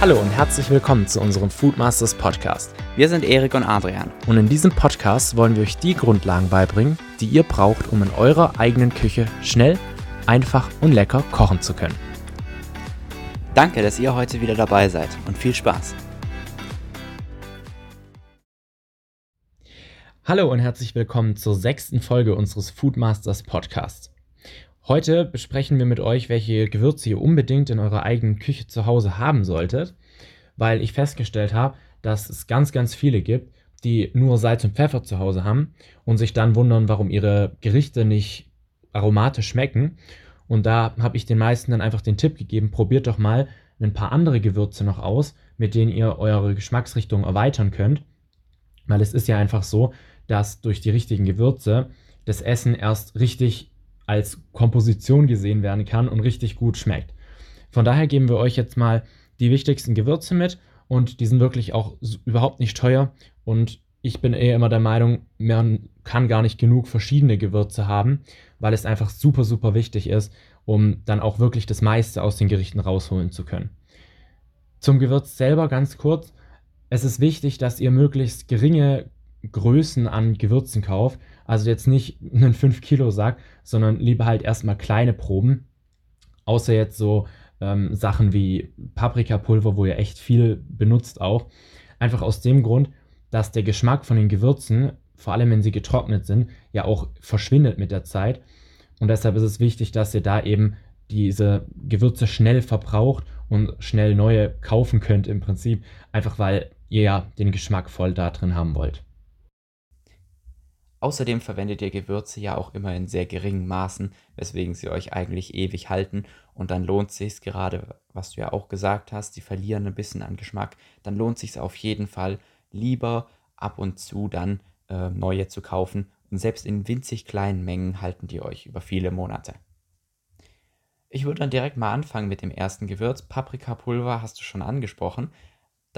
Hallo und herzlich willkommen zu unserem Foodmasters Podcast. Wir sind Erik und Adrian. Und in diesem Podcast wollen wir euch die Grundlagen beibringen, die ihr braucht, um in eurer eigenen Küche schnell, einfach und lecker kochen zu können. Danke, dass ihr heute wieder dabei seid und viel Spaß. Hallo und herzlich willkommen zur sechsten Folge unseres Foodmasters Podcasts. Heute besprechen wir mit euch, welche Gewürze ihr unbedingt in eurer eigenen Küche zu Hause haben solltet, weil ich festgestellt habe, dass es ganz, ganz viele gibt, die nur Salz und Pfeffer zu Hause haben und sich dann wundern, warum ihre Gerichte nicht aromatisch schmecken. Und da habe ich den meisten dann einfach den Tipp gegeben, probiert doch mal ein paar andere Gewürze noch aus, mit denen ihr eure Geschmacksrichtung erweitern könnt. Weil es ist ja einfach so, dass durch die richtigen Gewürze das Essen erst richtig als Komposition gesehen werden kann und richtig gut schmeckt. Von daher geben wir euch jetzt mal die wichtigsten Gewürze mit und die sind wirklich auch überhaupt nicht teuer und ich bin eher immer der Meinung, man kann gar nicht genug verschiedene Gewürze haben, weil es einfach super, super wichtig ist, um dann auch wirklich das meiste aus den Gerichten rausholen zu können. Zum Gewürz selber ganz kurz. Es ist wichtig, dass ihr möglichst geringe Größen an Gewürzen kauft. Also jetzt nicht einen 5 Kilo Sack, sondern lieber halt erstmal kleine Proben. Außer jetzt so ähm, Sachen wie Paprikapulver, wo ihr echt viel benutzt auch. Einfach aus dem Grund, dass der Geschmack von den Gewürzen, vor allem wenn sie getrocknet sind, ja auch verschwindet mit der Zeit. Und deshalb ist es wichtig, dass ihr da eben diese Gewürze schnell verbraucht und schnell neue kaufen könnt im Prinzip, einfach weil ihr ja den Geschmack voll da drin haben wollt. Außerdem verwendet ihr Gewürze ja auch immer in sehr geringen Maßen, weswegen sie euch eigentlich ewig halten und dann lohnt sich gerade, was du ja auch gesagt hast, die verlieren ein bisschen an Geschmack, dann lohnt sich auf jeden Fall lieber ab und zu dann äh, neue zu kaufen und selbst in winzig kleinen Mengen halten die euch über viele Monate. Ich würde dann direkt mal anfangen mit dem ersten Gewürz. Paprikapulver hast du schon angesprochen.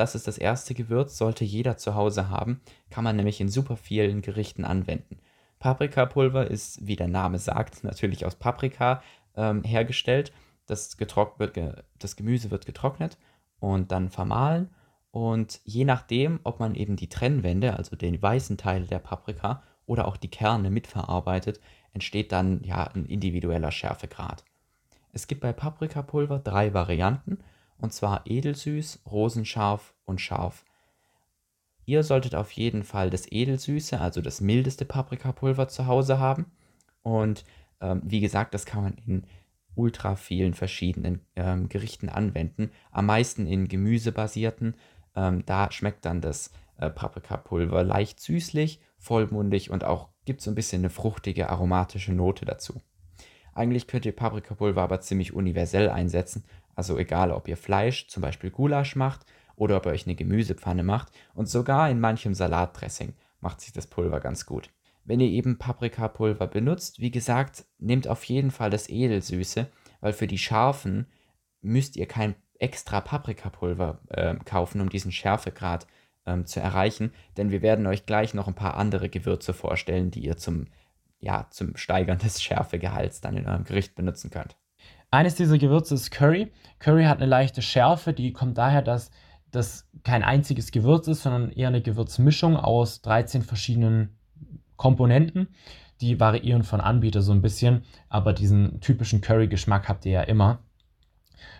Das ist das erste Gewürz, sollte jeder zu Hause haben, kann man nämlich in super vielen Gerichten anwenden. Paprikapulver ist, wie der Name sagt, natürlich aus Paprika ähm, hergestellt. Das, wird das Gemüse wird getrocknet und dann vermahlen. Und je nachdem, ob man eben die Trennwände, also den weißen Teil der Paprika oder auch die Kerne mitverarbeitet, entsteht dann ja ein individueller Schärfegrad. Es gibt bei Paprikapulver drei Varianten und zwar edelsüß, rosenscharf und scharf. Ihr solltet auf jeden Fall das edelsüße, also das mildeste Paprikapulver zu Hause haben. Und ähm, wie gesagt, das kann man in ultra vielen verschiedenen ähm, Gerichten anwenden. Am meisten in gemüsebasierten. Ähm, da schmeckt dann das äh, Paprikapulver leicht süßlich, vollmundig und auch gibt so ein bisschen eine fruchtige, aromatische Note dazu. Eigentlich könnt ihr Paprikapulver aber ziemlich universell einsetzen also egal, ob ihr Fleisch, zum Beispiel Gulasch macht oder ob ihr euch eine Gemüsepfanne macht und sogar in manchem Salatdressing macht sich das Pulver ganz gut. Wenn ihr eben Paprikapulver benutzt, wie gesagt, nehmt auf jeden Fall das Edelsüße, weil für die scharfen müsst ihr kein extra Paprikapulver äh, kaufen, um diesen Schärfegrad ähm, zu erreichen, denn wir werden euch gleich noch ein paar andere Gewürze vorstellen, die ihr zum, ja, zum Steigern des Schärfegehalts dann in eurem Gericht benutzen könnt. Eines dieser Gewürze ist Curry. Curry hat eine leichte Schärfe, die kommt daher, dass das kein einziges Gewürz ist, sondern eher eine Gewürzmischung aus 13 verschiedenen Komponenten. Die variieren von Anbieter so ein bisschen, aber diesen typischen Curry-Geschmack habt ihr ja immer.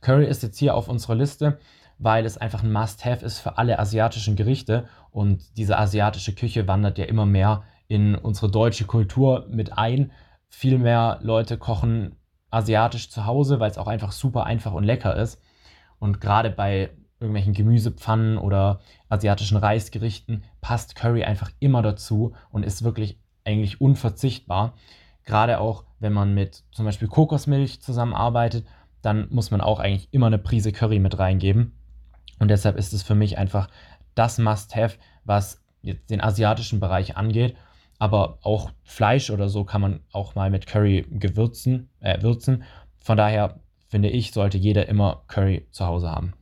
Curry ist jetzt hier auf unserer Liste, weil es einfach ein Must-Have ist für alle asiatischen Gerichte und diese asiatische Küche wandert ja immer mehr in unsere deutsche Kultur mit ein. Viel mehr Leute kochen asiatisch zu Hause, weil es auch einfach super einfach und lecker ist. Und gerade bei irgendwelchen Gemüsepfannen oder asiatischen Reisgerichten passt Curry einfach immer dazu und ist wirklich eigentlich unverzichtbar. Gerade auch, wenn man mit zum Beispiel Kokosmilch zusammenarbeitet, dann muss man auch eigentlich immer eine Prise Curry mit reingeben. Und deshalb ist es für mich einfach das Must-Have, was jetzt den asiatischen Bereich angeht. Aber auch Fleisch oder so kann man auch mal mit Curry gewürzen, äh, würzen. Von daher finde ich, sollte jeder immer Curry zu Hause haben.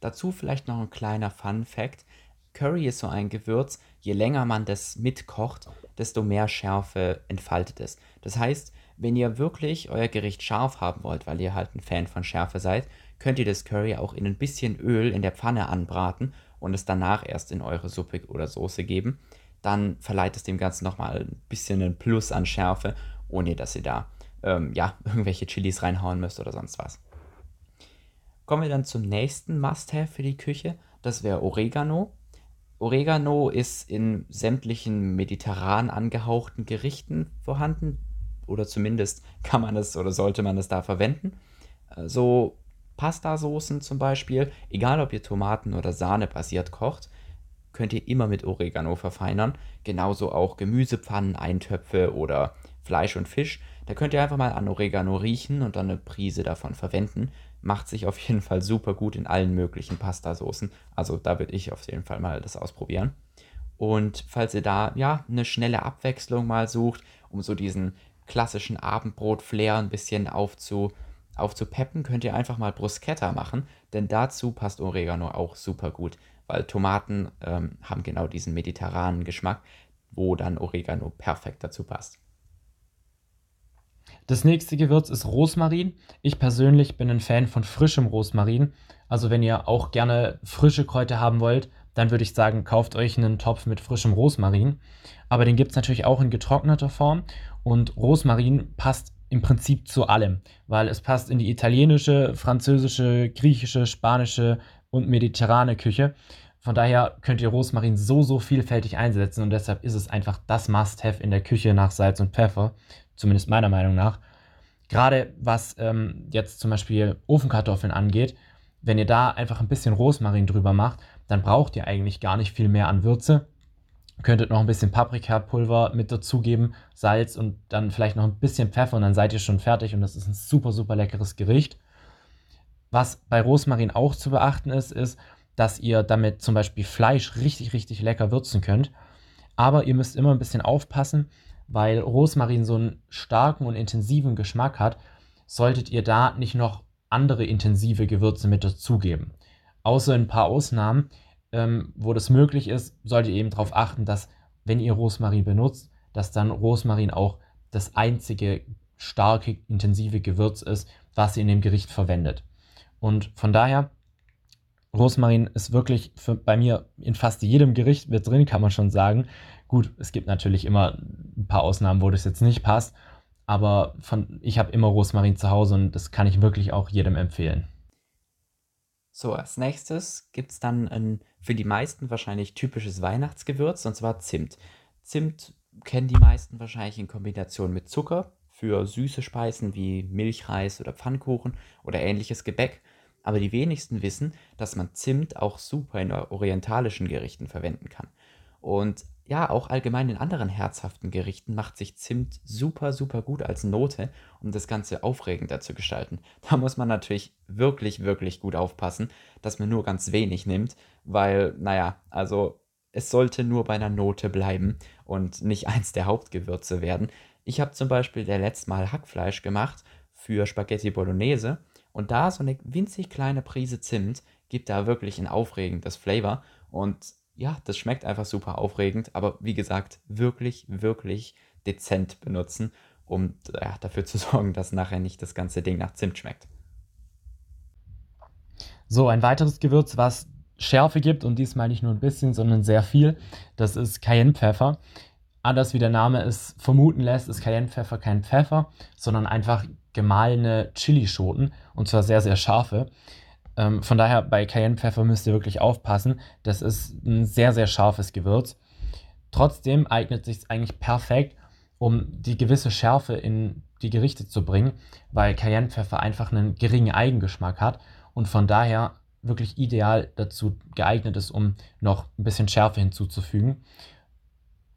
Dazu vielleicht noch ein kleiner Fun Fact. Curry ist so ein Gewürz, je länger man das mitkocht, desto mehr Schärfe entfaltet es. Das heißt, wenn ihr wirklich euer Gericht scharf haben wollt, weil ihr halt ein Fan von Schärfe seid, könnt ihr das Curry auch in ein bisschen Öl in der Pfanne anbraten und es danach erst in eure Suppe oder Soße geben. Dann verleiht es dem Ganzen nochmal ein bisschen einen Plus an Schärfe, ohne dass ihr da ähm, ja, irgendwelche Chilis reinhauen müsst oder sonst was. Kommen wir dann zum nächsten Must-Have für die Küche. Das wäre Oregano. Oregano ist in sämtlichen mediterran angehauchten Gerichten vorhanden. Oder zumindest kann man es oder sollte man es da verwenden. Äh, so Pastasoßen zum Beispiel, egal ob ihr Tomaten oder Sahne basiert kocht, könnt ihr immer mit Oregano verfeinern. Genauso auch Gemüsepfannen, Eintöpfe oder Fleisch und Fisch. Da könnt ihr einfach mal an Oregano riechen und dann eine Prise davon verwenden. Macht sich auf jeden Fall super gut in allen möglichen Pastasoßen. Also da würde ich auf jeden Fall mal das ausprobieren. Und falls ihr da ja eine schnelle Abwechslung mal sucht, um so diesen klassischen Abendbrot-Flair ein bisschen aufzu, aufzupeppen, könnt ihr einfach mal Bruschetta machen, denn dazu passt Oregano auch super gut, weil Tomaten ähm, haben genau diesen mediterranen Geschmack, wo dann Oregano perfekt dazu passt. Das nächste Gewürz ist Rosmarin. Ich persönlich bin ein Fan von frischem Rosmarin. Also wenn ihr auch gerne frische Kräuter haben wollt, dann würde ich sagen, kauft euch einen Topf mit frischem Rosmarin. Aber den gibt es natürlich auch in getrockneter Form. Und Rosmarin passt im Prinzip zu allem, weil es passt in die italienische, französische, griechische, spanische und mediterrane Küche. Von daher könnt ihr Rosmarin so, so vielfältig einsetzen und deshalb ist es einfach das Must-Have in der Küche nach Salz und Pfeffer zumindest meiner Meinung nach. Gerade was ähm, jetzt zum Beispiel Ofenkartoffeln angeht, wenn ihr da einfach ein bisschen Rosmarin drüber macht, dann braucht ihr eigentlich gar nicht viel mehr an Würze. Könntet noch ein bisschen Paprikapulver mit dazugeben, Salz und dann vielleicht noch ein bisschen Pfeffer und dann seid ihr schon fertig und das ist ein super, super leckeres Gericht. Was bei Rosmarin auch zu beachten ist, ist, dass ihr damit zum Beispiel Fleisch richtig, richtig lecker würzen könnt. Aber ihr müsst immer ein bisschen aufpassen, weil Rosmarin so einen starken und intensiven Geschmack hat, solltet ihr da nicht noch andere intensive Gewürze mit dazugeben. Außer ein paar Ausnahmen, ähm, wo das möglich ist, solltet ihr eben darauf achten, dass wenn ihr Rosmarin benutzt, dass dann Rosmarin auch das einzige starke, intensive Gewürz ist, was ihr in dem Gericht verwendet. Und von daher, Rosmarin ist wirklich für, bei mir in fast jedem Gericht mit drin, kann man schon sagen. Gut, es gibt natürlich immer ein paar Ausnahmen, wo das jetzt nicht passt, aber von, ich habe immer Rosmarin zu Hause und das kann ich wirklich auch jedem empfehlen. So, als nächstes gibt es dann ein für die meisten wahrscheinlich typisches Weihnachtsgewürz, und zwar Zimt. Zimt kennen die meisten wahrscheinlich in Kombination mit Zucker für süße Speisen wie Milchreis oder Pfannkuchen oder ähnliches Gebäck. Aber die wenigsten wissen, dass man Zimt auch super in orientalischen Gerichten verwenden kann. Und ja, auch allgemein in anderen herzhaften Gerichten macht sich Zimt super, super gut als Note, um das Ganze aufregender zu gestalten. Da muss man natürlich wirklich, wirklich gut aufpassen, dass man nur ganz wenig nimmt, weil, naja, also es sollte nur bei einer Note bleiben und nicht eins der Hauptgewürze werden. Ich habe zum Beispiel der letzte Mal Hackfleisch gemacht für Spaghetti Bolognese und da so eine winzig kleine Prise Zimt gibt da wirklich ein aufregendes Flavor und ja, das schmeckt einfach super aufregend, aber wie gesagt, wirklich, wirklich dezent benutzen, um ja, dafür zu sorgen, dass nachher nicht das ganze Ding nach Zimt schmeckt. So, ein weiteres Gewürz, was Schärfe gibt und diesmal nicht nur ein bisschen, sondern sehr viel, das ist Cayennepfeffer. Anders wie der Name es vermuten lässt, ist Cayennepfeffer kein Pfeffer, sondern einfach gemahlene Chilischoten und zwar sehr, sehr scharfe. Ähm, von daher bei Cayennepfeffer müsst ihr wirklich aufpassen. Das ist ein sehr, sehr scharfes Gewürz. Trotzdem eignet sich es eigentlich perfekt, um die gewisse Schärfe in die Gerichte zu bringen, weil Cayennepfeffer einfach einen geringen Eigengeschmack hat und von daher wirklich ideal dazu geeignet ist, um noch ein bisschen Schärfe hinzuzufügen.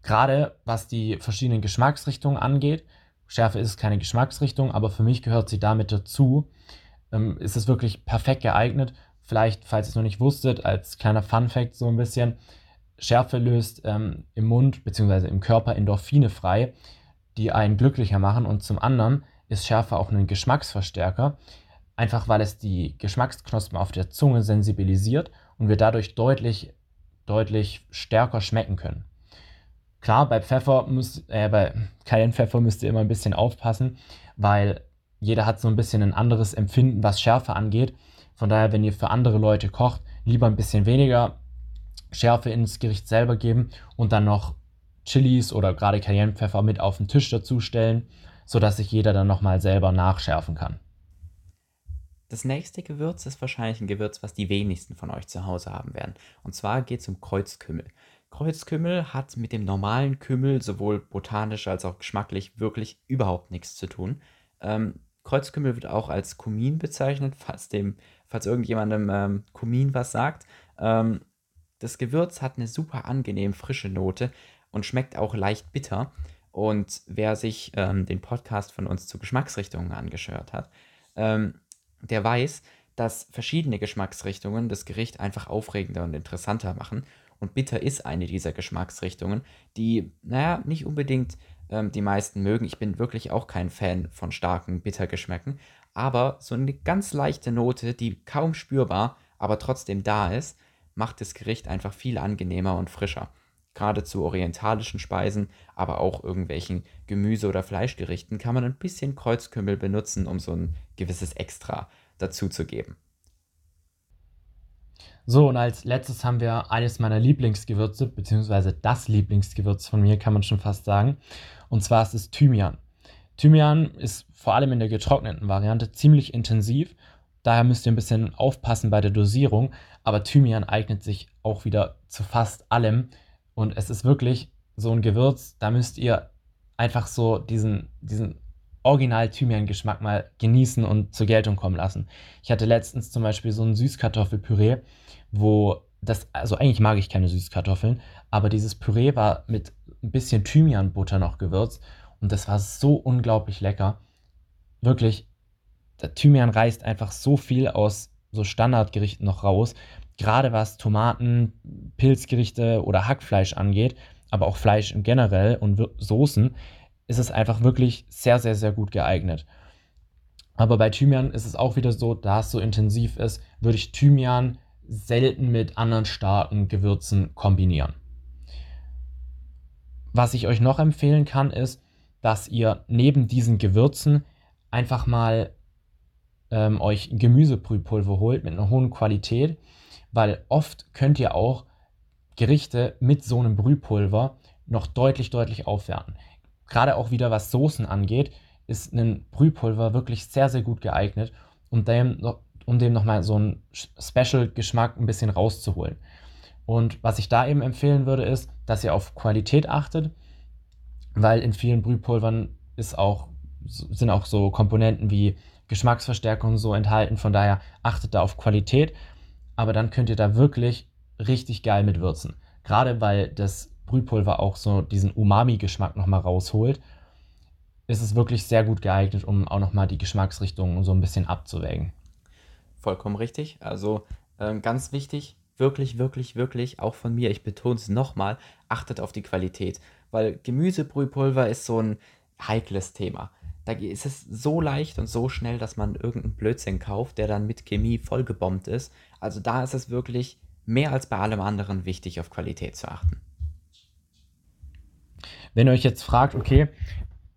Gerade was die verschiedenen Geschmacksrichtungen angeht, Schärfe ist keine Geschmacksrichtung, aber für mich gehört sie damit dazu, ähm, ist es wirklich perfekt geeignet. Vielleicht, falls ihr es noch nicht wusstet, als kleiner Fun-Fact so ein bisschen, Schärfe löst ähm, im Mund bzw. im Körper Endorphine frei, die einen glücklicher machen. Und zum anderen ist Schärfe auch ein Geschmacksverstärker, einfach weil es die Geschmacksknospen auf der Zunge sensibilisiert und wir dadurch deutlich, deutlich stärker schmecken können. Klar, bei Pfeffer müsst, äh, bei Cayennepfeffer müsst ihr immer ein bisschen aufpassen, weil jeder hat so ein bisschen ein anderes Empfinden, was Schärfe angeht. Von daher, wenn ihr für andere Leute kocht, lieber ein bisschen weniger Schärfe ins Gericht selber geben und dann noch Chilis oder gerade Cayennepfeffer mit auf den Tisch dazustellen, sodass sich jeder dann nochmal selber nachschärfen kann. Das nächste Gewürz ist wahrscheinlich ein Gewürz, was die wenigsten von euch zu Hause haben werden. Und zwar geht es um Kreuzkümmel. Kreuzkümmel hat mit dem normalen Kümmel sowohl botanisch als auch geschmacklich wirklich überhaupt nichts zu tun. Ähm, Kreuzkümmel wird auch als Kumin bezeichnet, falls, dem, falls irgendjemandem ähm, Kumin was sagt. Ähm, das Gewürz hat eine super angenehm frische Note und schmeckt auch leicht bitter. Und wer sich ähm, den Podcast von uns zu Geschmacksrichtungen angeschaut hat, ähm, der weiß, dass verschiedene Geschmacksrichtungen das Gericht einfach aufregender und interessanter machen. Und bitter ist eine dieser Geschmacksrichtungen, die, naja, nicht unbedingt ähm, die meisten mögen. Ich bin wirklich auch kein Fan von starken Bittergeschmäcken. Aber so eine ganz leichte Note, die kaum spürbar, aber trotzdem da ist, macht das Gericht einfach viel angenehmer und frischer. Gerade zu orientalischen Speisen, aber auch irgendwelchen Gemüse- oder Fleischgerichten kann man ein bisschen Kreuzkümmel benutzen, um so ein gewisses Extra dazu zu geben. So, und als letztes haben wir eines meiner Lieblingsgewürze, beziehungsweise das Lieblingsgewürz von mir, kann man schon fast sagen. Und zwar ist es Thymian. Thymian ist vor allem in der getrockneten Variante ziemlich intensiv. Daher müsst ihr ein bisschen aufpassen bei der Dosierung. Aber Thymian eignet sich auch wieder zu fast allem. Und es ist wirklich so ein Gewürz, da müsst ihr einfach so diesen, diesen Original-Thymian-Geschmack mal genießen und zur Geltung kommen lassen. Ich hatte letztens zum Beispiel so ein Süßkartoffelpüree, wo das, also eigentlich mag ich keine Süßkartoffeln, aber dieses Püree war mit ein bisschen Thymianbutter noch gewürzt und das war so unglaublich lecker. Wirklich, der Thymian reißt einfach so viel aus so Standardgerichten noch raus, gerade was Tomaten, Pilzgerichte oder Hackfleisch angeht, aber auch Fleisch im generell und Soßen, ist es einfach wirklich sehr, sehr, sehr gut geeignet. Aber bei Thymian ist es auch wieder so, da es so intensiv ist, würde ich Thymian selten mit anderen starken Gewürzen kombinieren. Was ich euch noch empfehlen kann, ist, dass ihr neben diesen Gewürzen einfach mal ähm, euch Gemüsebrühpulver holt mit einer hohen Qualität, weil oft könnt ihr auch Gerichte mit so einem Brühpulver noch deutlich, deutlich aufwerten. Gerade auch wieder was Soßen angeht, ist ein Brühpulver wirklich sehr, sehr gut geeignet, um dem, um dem nochmal so einen Special-Geschmack ein bisschen rauszuholen. Und was ich da eben empfehlen würde, ist, dass ihr auf Qualität achtet, weil in vielen Brühpulvern ist auch, sind auch so Komponenten wie Geschmacksverstärkung so enthalten. Von daher achtet da auf Qualität. Aber dann könnt ihr da wirklich richtig geil mit würzen. Gerade weil das Brühpulver auch so diesen Umami-Geschmack nochmal rausholt, ist es wirklich sehr gut geeignet, um auch nochmal die Geschmacksrichtungen so ein bisschen abzuwägen. Vollkommen richtig. Also äh, ganz wichtig, wirklich, wirklich, wirklich, auch von mir, ich betone es nochmal, achtet auf die Qualität. Weil Gemüsebrühpulver ist so ein heikles Thema. Da ist es so leicht und so schnell, dass man irgendeinen Blödsinn kauft, der dann mit Chemie vollgebombt ist. Also da ist es wirklich mehr als bei allem anderen wichtig, auf Qualität zu achten. Wenn ihr euch jetzt fragt, okay,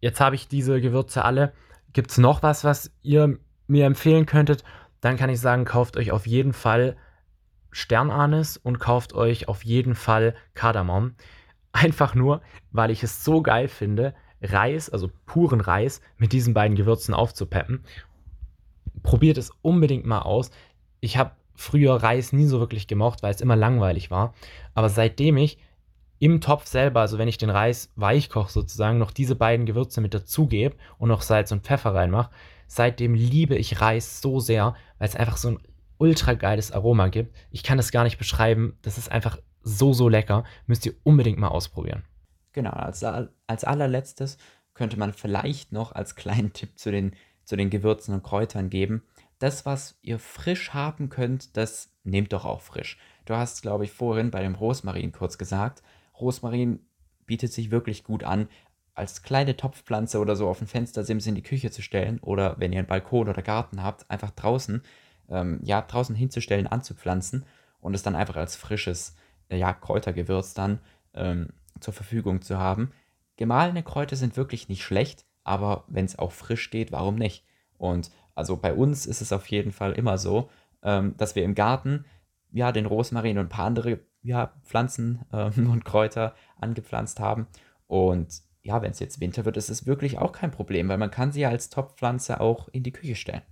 jetzt habe ich diese Gewürze alle, gibt es noch was, was ihr mir empfehlen könntet, dann kann ich sagen, kauft euch auf jeden Fall Sternanis und kauft euch auf jeden Fall Kardamom. Einfach nur, weil ich es so geil finde, Reis, also puren Reis, mit diesen beiden Gewürzen aufzupeppen. Probiert es unbedingt mal aus. Ich habe früher Reis nie so wirklich gemocht, weil es immer langweilig war. Aber seitdem ich im Topf selber, also wenn ich den Reis weich koche sozusagen, noch diese beiden Gewürze mit dazugebe und noch Salz und Pfeffer reinmache, seitdem liebe ich Reis so sehr, weil es einfach so ein ultra geiles Aroma gibt. Ich kann das gar nicht beschreiben. Das ist einfach so, so lecker. Müsst ihr unbedingt mal ausprobieren. Genau, als, als allerletztes könnte man vielleicht noch als kleinen Tipp zu den, zu den Gewürzen und Kräutern geben. Das, was ihr frisch haben könnt, das nehmt doch auch frisch. Du hast, glaube ich, vorhin bei dem Rosmarin kurz gesagt, Rosmarin bietet sich wirklich gut an, als kleine Topfpflanze oder so auf den Fenstersims in die Küche zu stellen oder wenn ihr einen Balkon oder Garten habt, einfach draußen, ähm, ja, draußen hinzustellen, anzupflanzen und es dann einfach als frisches, äh, ja, Kräutergewürz dann ähm, zur Verfügung zu haben. Gemahlene Kräuter sind wirklich nicht schlecht, aber wenn es auch frisch geht, warum nicht? Und also bei uns ist es auf jeden Fall immer so, ähm, dass wir im Garten ja den Rosmarin und ein paar andere ja, Pflanzen ähm, und Kräuter angepflanzt haben. Und ja, wenn es jetzt Winter wird, ist es wirklich auch kein Problem, weil man kann sie ja als Topfpflanze auch in die Küche stellen.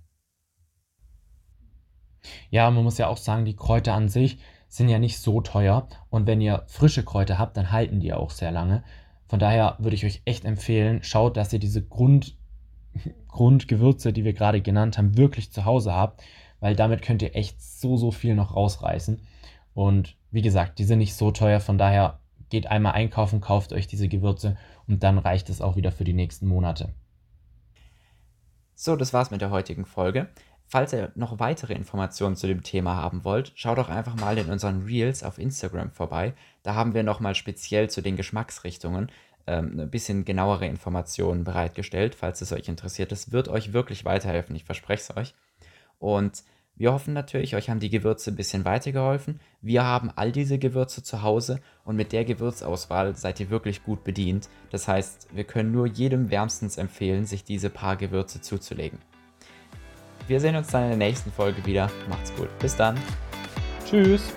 Ja, man muss ja auch sagen, die Kräuter an sich sind ja nicht so teuer. Und wenn ihr frische Kräuter habt, dann halten die auch sehr lange. Von daher würde ich euch echt empfehlen, schaut, dass ihr diese Grund, Grundgewürze, die wir gerade genannt haben, wirklich zu Hause habt, weil damit könnt ihr echt so, so viel noch rausreißen. Und wie gesagt, die sind nicht so teuer, von daher geht einmal einkaufen, kauft euch diese Gewürze und dann reicht es auch wieder für die nächsten Monate. So, das war's mit der heutigen Folge. Falls ihr noch weitere Informationen zu dem Thema haben wollt, schaut doch einfach mal in unseren Reels auf Instagram vorbei. Da haben wir nochmal speziell zu den Geschmacksrichtungen ähm, ein bisschen genauere Informationen bereitgestellt, falls es euch interessiert. Das wird euch wirklich weiterhelfen, ich verspreche es euch. Und wir hoffen natürlich, euch haben die Gewürze ein bisschen weitergeholfen. Wir haben all diese Gewürze zu Hause und mit der Gewürzauswahl seid ihr wirklich gut bedient. Das heißt, wir können nur jedem wärmstens empfehlen, sich diese paar Gewürze zuzulegen. Wir sehen uns dann in der nächsten Folge wieder. Macht's gut. Bis dann. Tschüss.